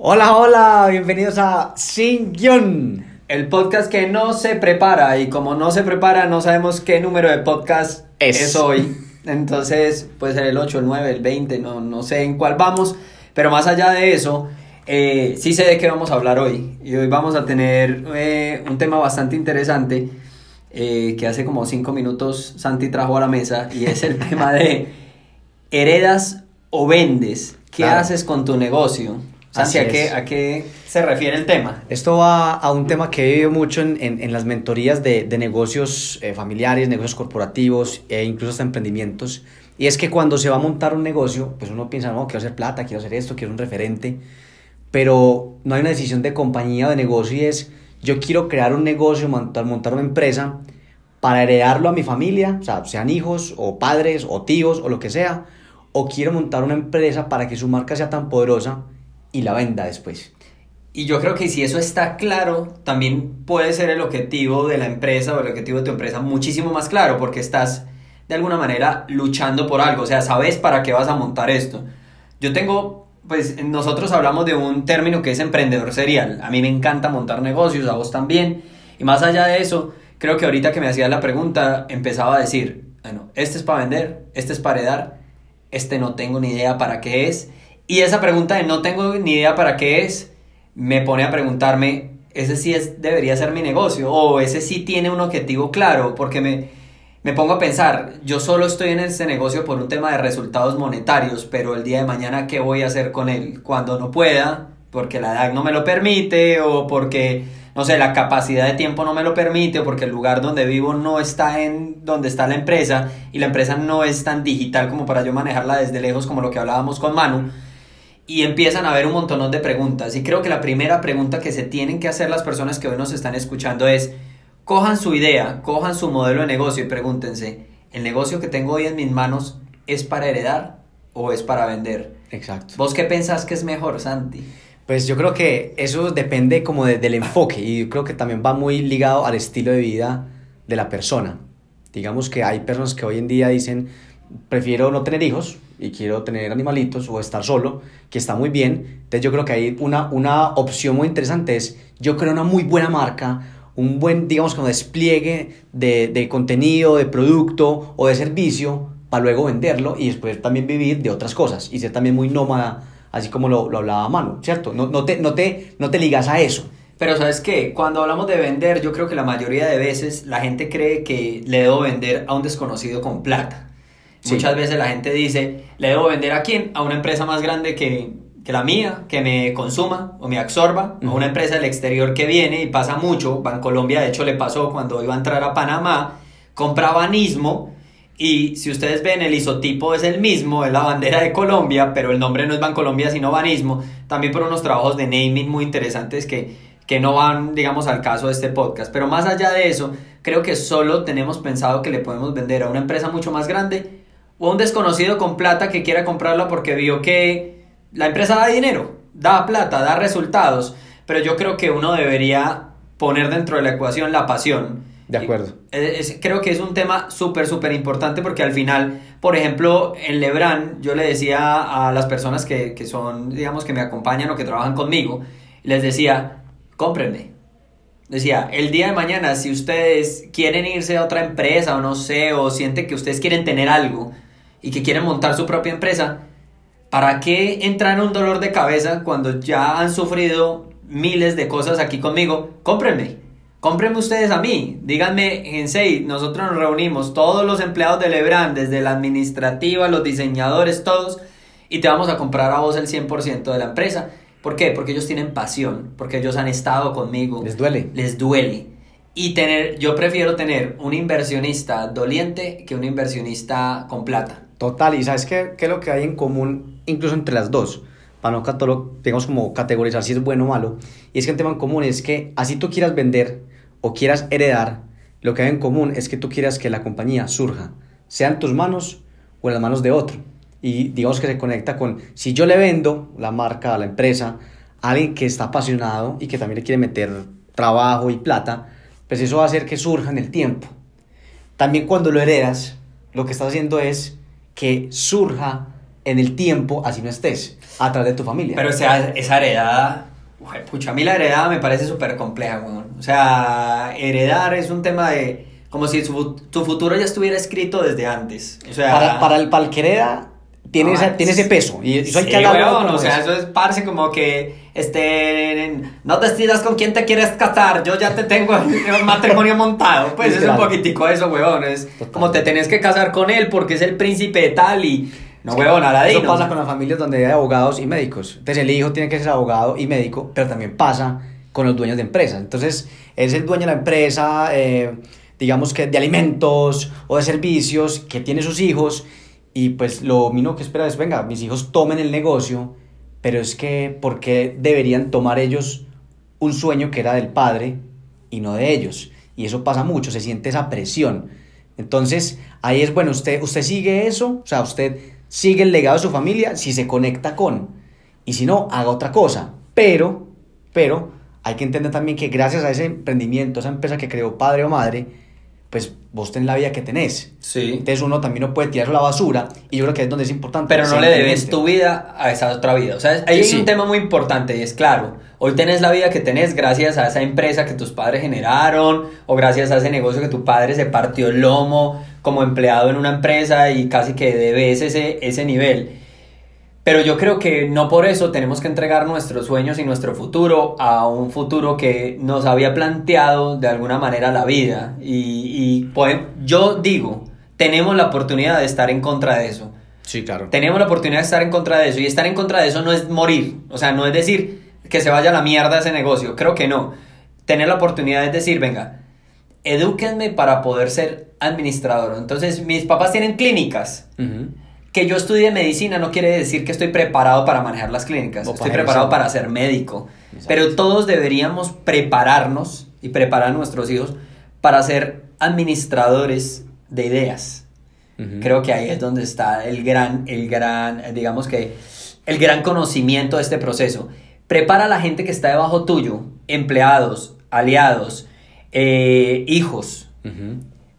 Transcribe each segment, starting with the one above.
Hola, hola, bienvenidos a Sin Guión. El podcast que no se prepara y como no se prepara no sabemos qué número de podcast Es. es, hoy. Entonces puede ser el 8, el 9, el 20, no, no sé en cuál vamos. Pero más allá de eso, eh, sí sé de qué vamos a hablar hoy. Y hoy vamos a tener eh, un tema bastante interesante eh, que hace como 5 minutos Santi trajo a la mesa y es el tema de heredas o vendes. ¿Qué Claro. haces con tu negocio? Así Santi, ¿a es. qué, ¿a qué se refiere el tema? Esto va a un tema que he vivido mucho en, en- en las mentorías de, de negocios eh, familiares, negocios corporativos e incluso hasta emprendimientos. Y es que cuando se va a montar un negocio, pues uno piensa, no, quiero hacer plata, quiero hacer esto, quiero un referente. Pero no hay una decisión de compañía o de negocio y es, yo quiero crear un negocio, montar, montar una empresa para heredarlo a mi familia, o sea, sean hijos o padres o tíos o lo que sea, o quiero montar una empresa para que su marca sea tan poderosa y la venda después. Y yo creo que si eso está claro, también puede ser el objetivo de la empresa o el objetivo de tu empresa muchísimo más claro, porque estás de alguna manera luchando por algo, o sea, sabes para qué vas a montar esto. Yo tengo, pues nosotros hablamos de un término que es emprendedor serial. A mí me encanta montar negocios, a vos también. Y más allá de eso, creo que ahorita que me hacías la pregunta, empezaba a decir, bueno, este es para vender, este es para heredar, este no tengo ni idea para qué es. Y esa pregunta de no tengo ni idea para qué es, me pone a preguntarme, ese sí es, debería ser mi negocio, o ese sí tiene un objetivo claro, porque me, me pongo a pensar, yo solo estoy en este negocio por un tema de resultados monetarios, pero el día de mañana, ¿qué voy a hacer con él? Cuando no pueda, porque la edad no me lo permite, o porque, no sé, la capacidad de tiempo no me lo permite, o porque el lugar donde vivo no está en donde está la empresa, y la empresa no es tan digital como para yo manejarla desde lejos, como lo que hablábamos con Manu y empiezan a haber un montón de preguntas. Y creo que la primera pregunta que se tienen que hacer las personas que hoy nos están escuchando es, cojan su idea, cojan su modelo de negocio y pregúntense, ¿el negocio que tengo hoy en mis manos es para heredar o es para vender? Exacto. ¿Vos qué pensás que es mejor, Santi? Pues yo creo que eso depende como de- del enfoque y yo creo que también va muy ligado al estilo de vida de la persona. Digamos que hay personas que hoy en día dicen, prefiero no tener hijos y quiero tener animalitos o estar solo, que está muy bien. Entonces yo creo que hay una, una opción muy interesante es, yo creo una muy buena marca, un buen, digamos, como despliegue de, de contenido, de producto o de servicio para luego venderlo y después también vivir de otras cosas y ser también muy nómada, así como lo, lo hablaba Manu, ¿cierto? No, no, te, no, te, no te ligas a eso. Pero sabes qué, cuando hablamos de vender, yo creo que la mayoría de veces la gente cree que le debo vender a un desconocido con plata. Sí. Muchas veces la gente dice, ¿le debo vender a quién? A una empresa más grande que, que la mía, que me consuma o me absorba, a una empresa del exterior que viene y pasa mucho. Bancolombia, de hecho, le pasó cuando iba a entrar a Panamá, compraba Nismo y si ustedes ven, el isotipo es el mismo, es la bandera de Colombia, pero el nombre no es Bancolombia, sino Banismo. También por unos trabajos de naming muy interesantes que, que no van, digamos, al caso de este podcast. Pero más allá de eso, creo que solo tenemos pensado que le podemos vender a una empresa mucho más grande o a un desconocido con plata que quiera comprarla porque vio que la empresa da dinero, da plata, da resultados. Pero yo creo que uno debería poner dentro de la ecuación la pasión. De acuerdo. Es- es- creo que es un tema súper, súper importante porque al final, por ejemplo, en Lebrán, yo le decía a las personas que, que son, digamos, que me acompañan o que trabajan conmigo, les decía, cómprenme. Decía, el día de mañana, si ustedes quieren irse a otra empresa o no sé, o sienten que ustedes quieren tener algo y que quieren montar su propia empresa, ¿para qué entrar en un dolor de cabeza cuando ya han sufrido miles de cosas aquí conmigo? Cómprenme. Cómprenme ustedes a mí. Díganme, Gensei, nosotros nos reunimos, todos los empleados de Lebrán, desde la administrativa, los diseñadores, todos, y te vamos a comprar a vos el 100% de la empresa. ¿Por qué? Porque ellos tienen pasión, porque ellos han estado conmigo. Les duele. Les duele. Y tener, yo prefiero tener un inversionista doliente que un inversionista con plata. Total, y ¿sabes qué, qué lo que hay en común incluso entre las dos? Para no digamos como categorizar si es bueno o malo. Y es que el tema en común es que así tú quieras vender o quieras heredar, lo que hay en común es que tú quieras que la compañía surja, sea en tus manos o en las manos de otro. Y digamos que se conecta con, si yo le vendo la marca, a la empresa, a alguien que está apasionado y que también le quiere meter trabajo y plata, pues eso va a hacer que surja en el tiempo. También cuando lo heredas, lo que estás haciendo es que surja en el tiempo, así no estés, a través de tu familia. Pero o sea, esa heredada, pucha, a mí la heredada me parece súper compleja, weón. O sea, heredar es un tema de, como si su- tu futuro ya estuviera escrito desde antes. O sea, para, para el, para el que hereda, tiene, Ah, esa- tiene ese peso. Y eso hay sí, que hablarlo weón, como o sea, es. eso es parce como que, este, no decidas con quién te quieres casar, yo ya te tengo el matrimonio montado. Pues es un poquitico eso, weón. Es Total. como te tenés que casar con él porque es el príncipe de tal y, no, weón, a la de Eso pasa con las familias donde hay abogados y médicos. Entonces el hijo tiene que ser abogado y médico, pero también pasa con los dueños de empresas. Entonces es el dueño de la empresa, eh, digamos que de alimentos o de servicios, que tiene sus hijos y pues lo mínimo que espera es, venga, mis hijos tomen el negocio, pero es que, ¿por qué deberían tomar ellos un sueño que era del padre y no de ellos? Y eso pasa mucho, se siente esa presión. Entonces, ahí es bueno, usted, usted sigue eso, o sea, usted sigue el legado de su familia si se conecta con, y si no, haga otra cosa. Pero, pero, hay que entender también que gracias a ese emprendimiento, esa empresa que creó padre o madre, pues vos tenés la vida que tenés. Sí. Entonces uno también no puede tirar la basura, y yo creo que es donde es importante. Pero no le debes tu vida a esa otra vida. O sea, ahí hay Sí. un tema muy importante y es claro. Hoy tenés la vida que tenés gracias a esa empresa que tus padres generaron o gracias a ese negocio que tu padre se partió el lomo como empleado en una empresa y casi que debes ese, ese nivel. Pero yo creo que no por eso tenemos que entregar nuestros sueños y nuestro futuro a un futuro que nos había planteado de alguna manera la vida. Y, y pues, yo digo, tenemos la oportunidad de estar en contra de eso. Sí, claro. Tenemos la oportunidad de estar en contra de eso. Y estar en contra de eso no es morir. O sea, no es decir que se vaya a la mierda ese negocio. Creo que no. Tener la oportunidad es decir, venga, edúquenme para poder ser administrador. Entonces, mis papás tienen clínicas. Ujú. Que yo estudie medicina no quiere decir que estoy preparado para manejar las clínicas. O estoy para preparado para ser médico. Exacto. Pero todos deberíamos prepararnos y preparar a nuestros hijos para ser administradores de ideas. Creo que ahí es donde está el gran, el gran, digamos que, el gran conocimiento de este proceso. Prepara a la gente que está debajo tuyo, empleados, aliados, eh, hijos.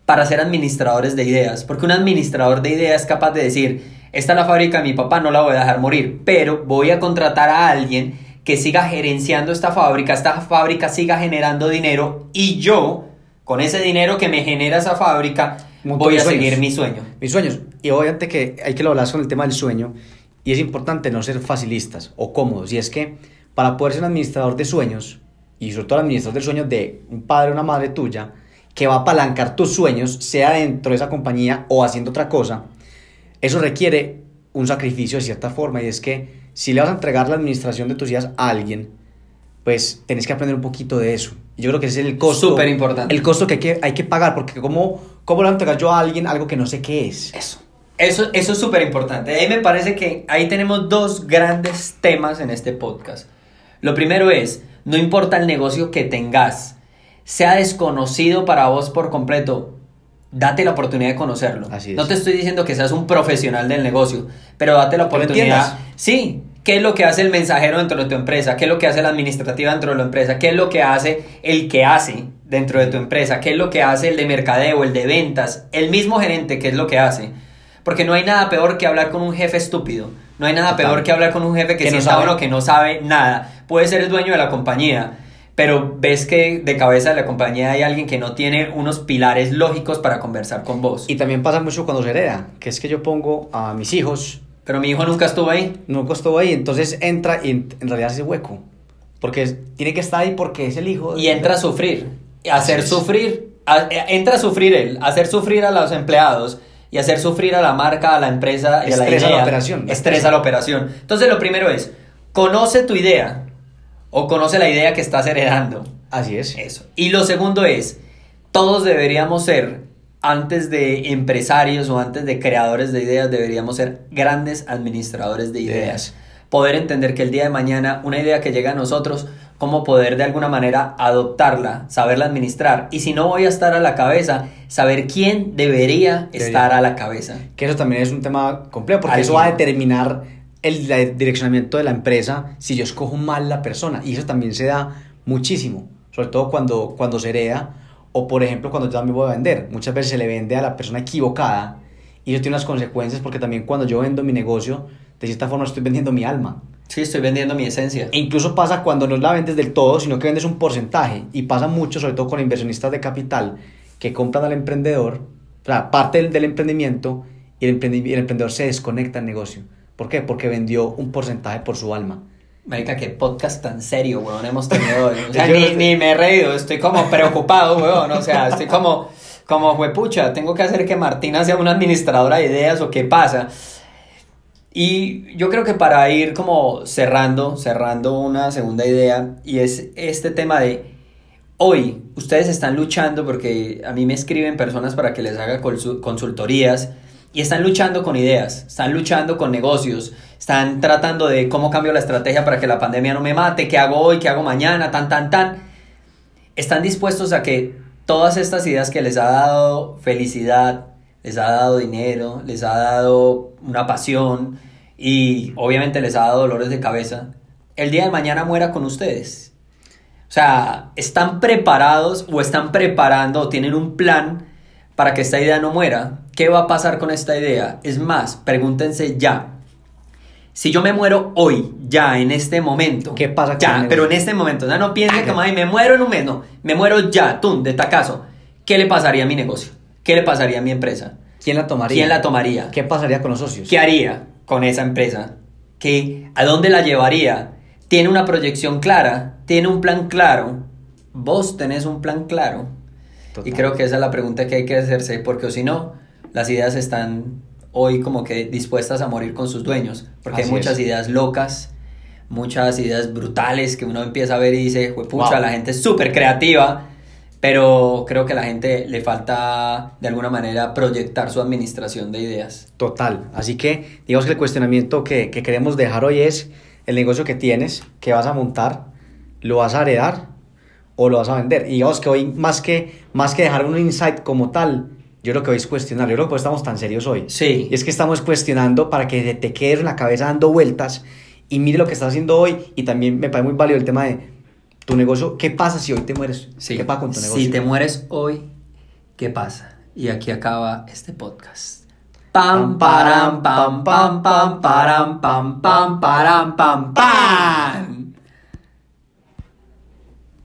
Para ser administradores de ideas. Porque un administrador de ideas es capaz de decir, esta es la fábrica de mi papá, no la voy a dejar morir, pero voy a contratar a alguien que siga gerenciando esta fábrica, esta fábrica siga generando dinero y yo, con ese dinero que me genera esa fábrica, Monto voy a sueños. seguir mi sueño. Mis sueños. Y obviamente que hay que lo hablas con el tema del sueño. Y es importante no ser facilistas o cómodos. Y es que para poder ser un administrador de sueños, y sobre todo administrador de sueños de un padre o una madre tuya, que va a apalancar tus sueños, sea dentro de esa compañía o haciendo otra cosa, eso requiere un sacrificio de cierta forma. Y es que si le vas a entregar la administración de tus ideas a alguien, pues tenés que aprender un poquito de eso. Yo creo que ese es el costo. Súper importante. El costo que hay que, hay que pagar, porque ¿cómo, ¿cómo le voy a entregar yo a alguien algo que no sé qué es? Eso. Eso, eso es súper importante. Ahí me parece que ahí tenemos dos grandes temas en este podcast. Lo primero es, no importa el negocio que tengas, sea desconocido para vos por completo, date la oportunidad de conocerlo. Así es. No te estoy diciendo que seas un profesional del negocio, pero date la oportunidad. Sí, ¿qué es lo que hace el mensajero dentro de tu empresa? ¿Qué es lo que hace la administrativa dentro de la empresa? ¿Qué es lo que hace el que hace dentro de tu empresa? ¿Qué es lo que hace el de mercadeo, el de ventas? El mismo gerente, ¿qué es lo que hace? Porque no hay nada peor que hablar con un jefe estúpido. No hay nada Total. peor que hablar con un jefe que, Que no sabe. que no sabe nada. Puede ser el dueño de la compañía, pero ves que de cabeza de la compañía hay alguien que no tiene unos pilares lógicos para conversar con vos. Y también pasa mucho cuando se hereda, que es que yo pongo a mis hijos, Pero mi hijo nunca estuvo ahí. no costó ahí, entonces entra y en, realidad hace hueco. Porque tiene que estar ahí porque es el hijo. Y entra a sufrir. A hacer sufrir. a- entra a sufrir él. a Hacer sufrir a los empleados. Y hacer sufrir a la marca, a la empresa y a la Estresa idea. la operación, la Estresa estresa. la operación. Entonces lo primero es, conoce tu idea. O conoce la idea que estás heredando. Así es. Eso. Y lo segundo es, todos deberíamos ser, antes de empresarios o antes de creadores de ideas, deberíamos ser grandes administradores de ideas. Poder entender que el día de mañana una idea que llega a nosotros, cómo poder de alguna manera adoptarla, saberla administrar. Y si no voy a estar a la cabeza, saber quién debería, Debería. estar a la cabeza. Que eso también es un tema complejo, porque eso va a determinar el, direccionamiento de la empresa si yo escojo mal la persona. Y eso también se da muchísimo, sobre todo cuando, cuando se hereda o, por ejemplo, cuando yo también voy a vender. Muchas veces se le vende a la persona equivocada Y eso tiene unas consecuencias porque también cuando yo vendo mi negocio, de cierta forma estoy vendiendo mi alma. Sí, estoy vendiendo mi esencia. E incluso pasa cuando no la vendes del todo, sino que vendes un porcentaje. Y pasa mucho, sobre todo con inversionistas de capital, que compran al emprendedor, o sea, parte del, del emprendimiento, y el, emprendi- el emprendedor se desconecta del negocio. ¿Por qué? Porque vendió un porcentaje por su alma. Marica, qué podcast tan serio, weón, hemos tenido hoy. O sea, ni, ni me he reído, estoy como preocupado, weón. O sea, estoy como, como, juepucha, tengo que hacer que Martina sea una administradora de ideas o qué pasa. Y yo creo que para ir como cerrando, cerrando una segunda idea, y es este tema de hoy, ustedes están luchando porque a mí me escriben personas para que les haga consu- consultorías y están luchando con ideas, están luchando con negocios, están tratando de cómo cambio la estrategia para que la pandemia no me mate, qué hago hoy, qué hago mañana, tan, tan, tan. Están dispuestos a que todas estas ideas que les ha dado felicidad, les ha dado dinero, les ha dado una pasión y obviamente les ha dado dolores de cabeza, el día de mañana muera con ustedes. O sea, ¿están preparados o están preparando o tienen un plan para que esta idea no muera? ¿Qué va a pasar con esta idea? Es más, pregúntense ya. Si yo me muero hoy, ya, en este momento. ¿Qué pasa con Ya, pero en este momento. O sea, no piense que, "Ay, me muero en un mes. No, me muero ya, tú, de tacazo. ¿Qué le pasaría a mi negocio? ¿Qué le pasaría a mi empresa? ¿Quién la tomaría? ¿Quién la tomaría? ¿Qué pasaría con los socios? ¿Qué haría con esa empresa? ¿Qué, ¿A dónde la llevaría? ¿Tiene una proyección clara? ¿Tiene un plan claro? ¿Vos tenés un plan claro? Total. Y creo que esa es la pregunta que hay que hacerse, porque si no, las ideas están hoy como que dispuestas a morir con sus dueños, porque Así hay muchas es. ideas locas, muchas ideas brutales que uno empieza a ver y dice, pucha, Wow. la gente es súper creativa, pero creo que a la gente le falta de alguna manera proyectar su administración de ideas. Total. Así que, digamos que el cuestionamiento que, que queremos dejar hoy es el negocio que tienes, que vas a montar, lo vas a heredar o lo vas a vender. Y digamos que hoy, más que, más que dejar un insight como tal, yo creo que hoy es cuestionar. Yo creo que estamos tan serios hoy. Sí. Y es que estamos cuestionando para que te quede en la cabeza dando vueltas y mire lo que estás haciendo hoy. Y también me parece muy válido el tema de tu negocio. ¿Qué pasa si hoy te mueres? Sí. ¿Qué pasa con tu negocio? Si te mueres hoy, ¿qué pasa? Y aquí acaba este podcast. Pam, param, pam, pam, pam, param, pam, pam, param, pam, pam.